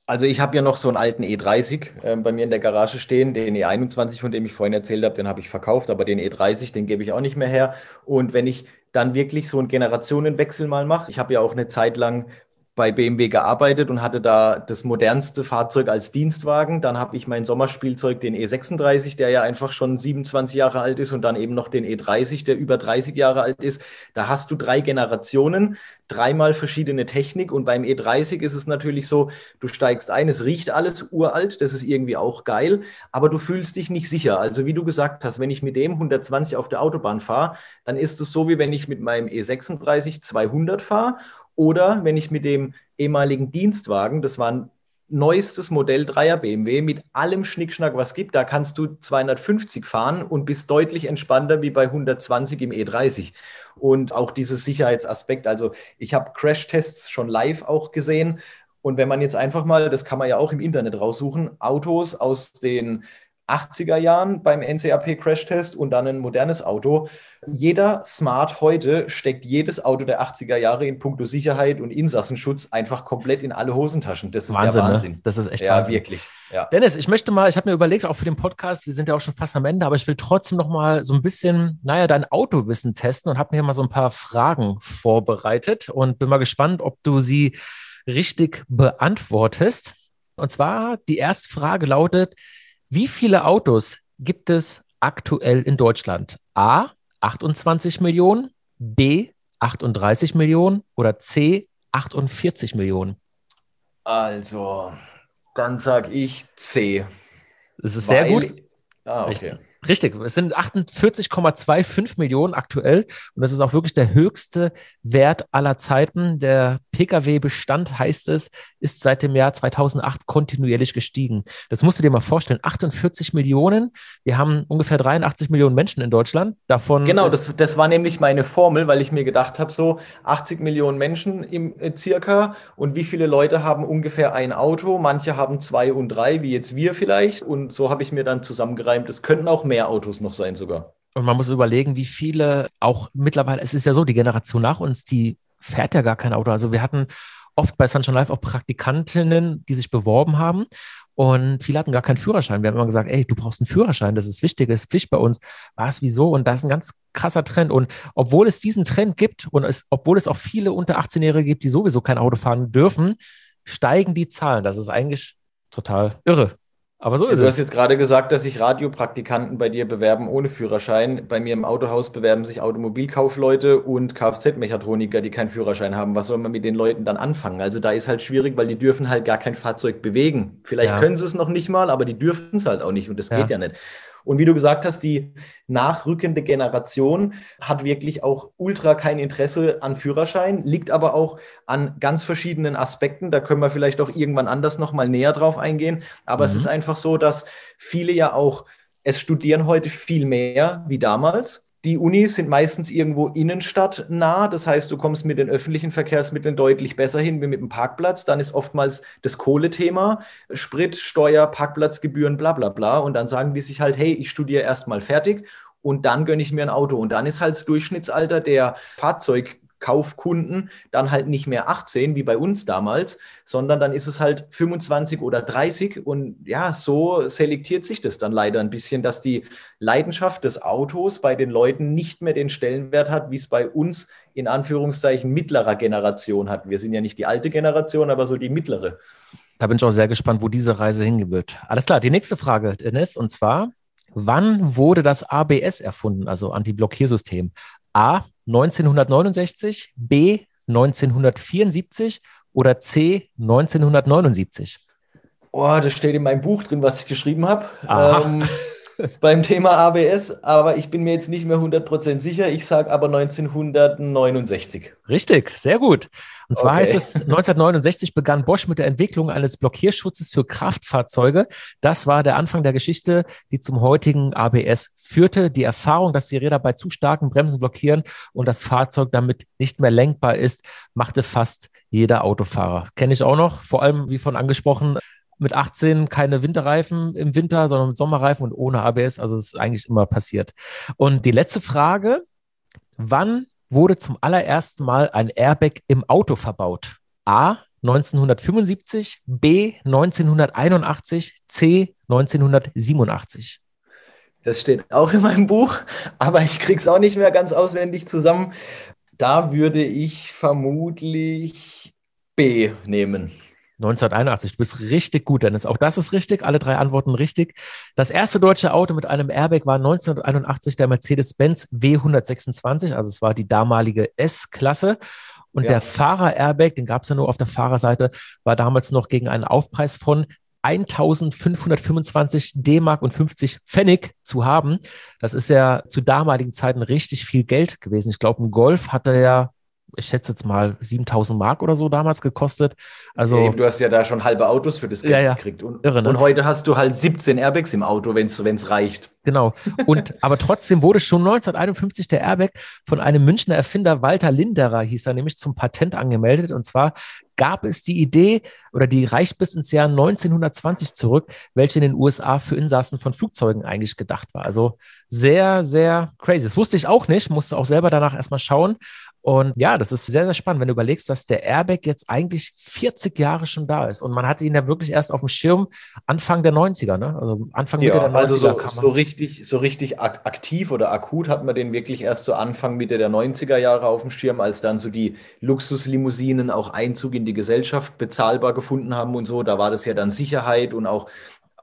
Also ich habe ja noch so einen alten E30 äh, bei mir in der Garage stehen, den E21, von dem ich vorhin erzählt habe, den habe ich verkauft, aber den E30, den gebe ich auch nicht mehr her. Und wenn ich dann wirklich so einen Generationenwechsel mal mache, ich habe ja auch eine Zeit lang bei BMW gearbeitet und hatte da das modernste Fahrzeug als Dienstwagen. Dann habe ich mein Sommerspielzeug, den E36, der ja einfach schon 27 Jahre alt ist und dann eben noch den E30, der über 30 Jahre alt ist. Da hast du drei Generationen, dreimal verschiedene Technik und beim E30 ist es natürlich so, du steigst ein, es riecht alles uralt, das ist irgendwie auch geil, aber du fühlst dich nicht sicher. Also wie du gesagt hast, wenn ich mit dem 120 auf der Autobahn fahre, dann ist es so, wie wenn ich mit meinem E36 200 fahre oder wenn ich mit dem ehemaligen Dienstwagen, das war ein neuestes Modell 3er BMW mit allem Schnickschnack, was gibt, da kannst du 250 fahren und bist deutlich entspannter wie bei 120 im E30. Und auch dieses Sicherheitsaspekt, also ich habe Crashtests schon live auch gesehen. Und wenn man jetzt einfach mal, das kann man ja auch im Internet raussuchen, Autos aus den 80er Jahren beim NCAP Crashtest und dann ein modernes Auto. Jeder Smart heute steckt jedes Auto der 80er Jahre in puncto Sicherheit und Insassenschutz einfach komplett in alle Hosentaschen. Das ist Wahnsinn, der Wahnsinn. Ne? Das ist echt ja, Wahnsinn. wirklich. Ja. Dennis, ich möchte mal, ich habe mir überlegt, auch für den Podcast, wir sind ja auch schon fast am Ende, aber ich will trotzdem noch mal so ein bisschen, naja, dein Autowissen testen und habe mir mal so ein paar Fragen vorbereitet und bin mal gespannt, ob du sie richtig beantwortest. Und zwar, die erste Frage lautet, wie viele Autos gibt es aktuell in Deutschland? A, 28 Millionen, B, 38 Millionen oder C, 48 Millionen? Also, dann sage ich C. Das ist sehr gut. Ah, okay. Richtig, es sind 48,25 Millionen aktuell und das ist auch wirklich der höchste Wert aller Zeiten. Der Pkw-Bestand, heißt es, ist seit dem Jahr 2008 kontinuierlich gestiegen. Das musst du dir mal vorstellen. 48 Millionen. Wir haben ungefähr 83 Millionen Menschen in Deutschland. Davon genau, das, das war nämlich meine Formel, weil ich mir gedacht habe, so 80 Millionen Menschen im äh, circa und wie viele Leute haben ungefähr ein Auto? Manche haben zwei und drei, wie jetzt wir vielleicht. Und so habe ich mir dann zusammengereimt, es könnten auch mehr mehr Autos noch sein sogar. Und man muss überlegen, wie viele auch mittlerweile, es ist ja so, die Generation nach uns, die fährt ja gar kein Auto. Also wir hatten oft bei Sunshine Life auch Praktikantinnen, die sich beworben haben. Und viele hatten gar keinen Führerschein. Wir haben immer gesagt, ey, du brauchst einen Führerschein, das ist wichtig, das ist Pflicht bei uns. Was, wieso? Und das ist ein ganz krasser Trend. Und obwohl es diesen Trend gibt und es, obwohl es auch viele unter 18-Jährige gibt, die sowieso kein Auto fahren dürfen, steigen die Zahlen. Das ist eigentlich total irre. Aber so ist du es. hast jetzt gerade gesagt, dass sich Radiopraktikanten bei dir bewerben ohne Führerschein. Bei mir im Autohaus bewerben sich Automobilkaufleute und Kfz-Mechatroniker, die keinen Führerschein haben. Was soll man mit den Leuten dann anfangen? Also da ist halt schwierig, weil die dürfen halt gar kein Fahrzeug bewegen. Vielleicht ja. können sie es noch nicht mal, aber die dürfen es halt auch nicht und das ja. geht ja nicht. Und wie du gesagt hast, die nachrückende Generation hat wirklich auch ultra kein Interesse an Führerschein, liegt aber auch an ganz verschiedenen Aspekten. Da können wir vielleicht auch irgendwann anders nochmal näher drauf eingehen. Aber mhm. es ist einfach so, dass viele ja auch es studieren heute viel mehr wie damals. Die Unis sind meistens irgendwo innenstadtnah, das heißt, du kommst mit den öffentlichen Verkehrsmitteln deutlich besser hin wie mit dem Parkplatz. Dann ist oftmals das Kohlethema, Sprit, Steuer, Parkplatzgebühren, bla bla bla. Und dann sagen die sich halt, hey, ich studiere erstmal fertig und dann gönne ich mir ein Auto. Und dann ist halt das Durchschnittsalter der Fahrzeug Kaufkunden dann halt nicht mehr 18 wie bei uns damals, sondern dann ist es halt 25 oder 30 und ja, so selektiert sich das dann leider ein bisschen, dass die Leidenschaft des Autos bei den Leuten nicht mehr den Stellenwert hat, wie es bei uns in Anführungszeichen mittlerer Generation hat. Wir sind ja nicht die alte Generation, aber so die mittlere. Da bin ich auch sehr gespannt, wo diese Reise hingehen wird. Alles klar, die nächste Frage, Dennis, und zwar, wann wurde das ABS erfunden, also Anti-Blockiersystem? A. 1969, B 1974 oder C 1979? Oh, das steht in meinem Buch drin, was ich geschrieben habe. Ähm, beim Thema ABS, aber ich bin mir jetzt nicht mehr 100% sicher. Ich sage aber 1969. Richtig, sehr gut. Und zwar okay. heißt es, 1969 begann Bosch mit der Entwicklung eines Blockierschutzes für Kraftfahrzeuge. Das war der Anfang der Geschichte, die zum heutigen ABS führte. Die Erfahrung, dass die Räder bei zu starken Bremsen blockieren und das Fahrzeug damit nicht mehr lenkbar ist, machte fast jeder Autofahrer. Kenne ich auch noch, vor allem, wie von angesprochen, mit 18 keine Winterreifen im Winter, sondern mit Sommerreifen und ohne ABS. Also es ist eigentlich immer passiert. Und die letzte Frage, wann wurde zum allerersten Mal ein Airbag im Auto verbaut? A 1975, B 1981, C 1987. Das steht auch in meinem Buch, aber ich kriege es auch nicht mehr ganz auswendig zusammen. Da würde ich vermutlich B nehmen. 1981. Du bist richtig gut, Dennis. Auch das ist richtig. Alle drei Antworten richtig. Das erste deutsche Auto mit einem Airbag war 1981 der Mercedes-Benz W126. Also es war die damalige S-Klasse. Und ja. der Fahrer-Airbag, den gab es ja nur auf der Fahrerseite, war damals noch gegen einen Aufpreis von 1525 D-Mark und 50 Pfennig zu haben. Das ist ja zu damaligen Zeiten richtig viel Geld gewesen. Ich glaube, ein Golf hatte ja ich schätze jetzt mal 7000 Mark oder so damals gekostet. Also ja, du hast ja da schon halbe Autos für das Geld ja, ja. gekriegt. Und, Irre, ne? und, heute hast du halt 17 Airbags im Auto, wenn es reicht. Genau. Und aber trotzdem wurde schon 1951 der Airbag von einem Münchner Erfinder Walter Linderer, hieß er nämlich, zum Patent angemeldet. Und zwar gab es die Idee oder die reicht bis ins Jahr 1920 zurück, welche in den USA für Insassen von Flugzeugen eigentlich gedacht war. Also sehr, sehr crazy. Das wusste ich auch nicht, musste auch selber danach erstmal schauen. Und ja, das ist sehr, sehr spannend, wenn du überlegst, dass der Airbag jetzt eigentlich 40 Jahre schon da ist. Und man hatte ihn ja wirklich erst auf dem Schirm Anfang der 90er, ne? Also Anfang Mitte ja, der 90er. Also so, so, richtig, so richtig aktiv oder akut hat man den wirklich erst so Anfang Mitte der 90er Jahre auf dem Schirm, als dann so die Luxuslimousinen auch Einzug in die Gesellschaft bezahlbar gefunden haben und so. Da war das ja dann Sicherheit und auch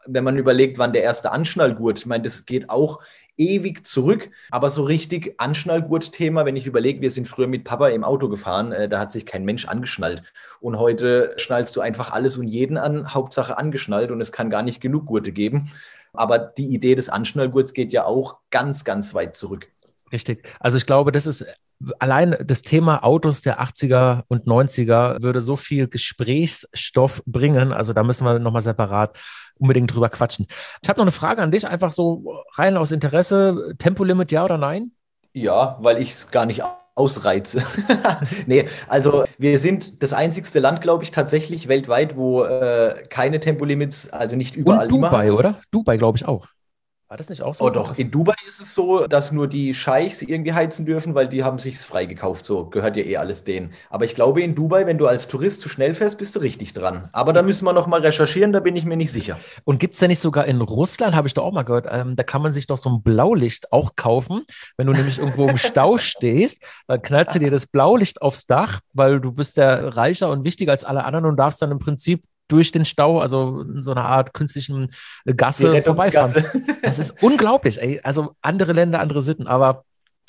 wenn man überlegt, wann der erste Anschnallgurt, ich meine, das geht auch ewig zurück. Aber so richtig Anschnallgurt-Thema, wenn ich überlege, wir sind früher mit Papa im Auto gefahren, äh, da hat sich kein Mensch angeschnallt. Und heute schnallst du einfach alles und jeden an, Hauptsache angeschnallt und es kann gar nicht genug Gurte geben. Aber die Idee des Anschnallgurts geht ja auch ganz, ganz weit zurück. Richtig. Also ich glaube, das ist allein das Thema Autos der 80er und 90er würde so viel Gesprächsstoff bringen. Also da müssen wir nochmal separat unbedingt drüber quatschen. Ich habe noch eine Frage an dich, einfach so rein aus Interesse. Tempolimit ja oder nein? Ja, weil ich es gar nicht ausreize. nee, also wir sind das einzigste Land, glaube ich, tatsächlich weltweit, wo äh, keine Tempolimits, also nicht überall Und Dubai, immer. oder? Dubai, glaube ich, auch. War das nicht auch so? Oh doch, in Dubai ist es so, dass nur die Scheichs irgendwie heizen dürfen, weil die haben sich's freigekauft. So gehört ja eh alles denen. Aber ich glaube, in Dubai, wenn du als Tourist zu schnell fährst, bist du richtig dran. Aber da müssen wir noch mal recherchieren, da bin ich mir nicht sicher. Und gibt es denn nicht sogar in Russland, habe ich da auch mal gehört, ähm, da kann man sich doch so ein Blaulicht auch kaufen. Wenn du nämlich irgendwo im Stau stehst, dann knallst du dir das Blaulicht aufs Dach, weil du bist ja reicher und wichtiger als alle anderen und darfst dann im Prinzip durch den Stau, also in so einer Art künstlichen äh, Gasse vorbeifahren. Das ist unglaublich, ey. Also andere Länder, andere Sitten, aber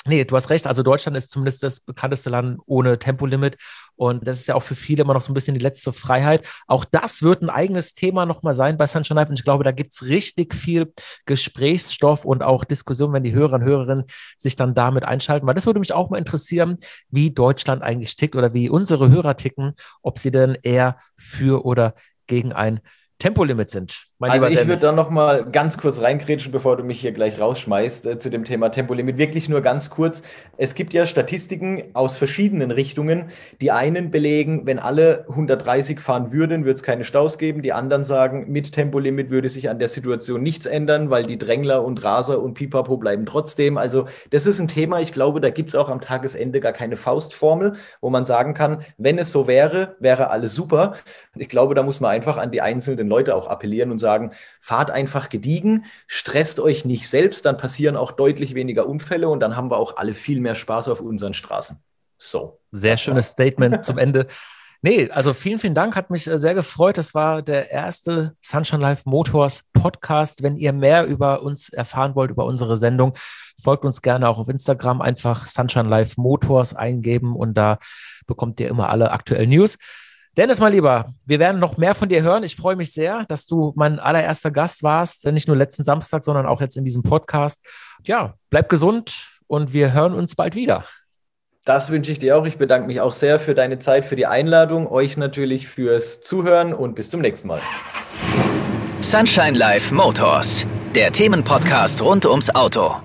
Nee, du hast recht. Also Deutschland ist zumindest das bekannteste Land ohne Tempolimit. Und das ist ja auch für viele immer noch so ein bisschen die letzte Freiheit. Auch das wird ein eigenes Thema nochmal sein bei Sunshine Life. Und ich glaube, da gibt es richtig viel Gesprächsstoff und auch Diskussion, wenn die Hörer und Hörerinnen sich dann damit einschalten. Weil das würde mich auch mal interessieren, wie Deutschland eigentlich tickt oder wie unsere Hörer ticken, ob sie denn eher für oder gegen ein Tempolimit sind. Also ich würde da noch mal ganz kurz reingrätschen, bevor du mich hier gleich rausschmeißt äh, zu dem Thema Tempolimit. Wirklich nur ganz kurz. Es gibt ja Statistiken aus verschiedenen Richtungen. Die einen belegen, wenn alle 130 fahren würden, würde es keine Staus geben. Die anderen sagen, mit Tempolimit würde sich an der Situation nichts ändern, weil die Drängler und Raser und Pipapo bleiben trotzdem. Also das ist ein Thema, ich glaube, da gibt es auch am Tagesende gar keine Faustformel, wo man sagen kann, wenn es so wäre, wäre alles super. Ich glaube, da muss man einfach an die einzelnen Leute auch appellieren und sagen, fahrt einfach gediegen, stresst euch nicht selbst, dann passieren auch deutlich weniger Unfälle und dann haben wir auch alle viel mehr Spaß auf unseren Straßen. So. Sehr schönes Statement zum Ende. Nee, also vielen, vielen Dank, hat mich äh, sehr gefreut. Das war der erste Sunshine Life Motors Podcast. Wenn ihr mehr über uns erfahren wollt, über unsere Sendung, folgt uns gerne auch auf Instagram. Einfach Sunshine Life Motors eingeben und da bekommt ihr immer alle aktuellen News. Dennis, mein Lieber, wir werden noch mehr von dir hören. Ich freue mich sehr, dass du mein allererster Gast warst, nicht nur letzten Samstag, sondern auch jetzt in diesem Podcast. Ja, bleib gesund und wir hören uns bald wieder. Das wünsche ich dir auch. Ich bedanke mich auch sehr für deine Zeit, für die Einladung, euch natürlich fürs Zuhören und bis zum nächsten Mal. Sunshine Life Motors, der Themenpodcast rund ums Auto.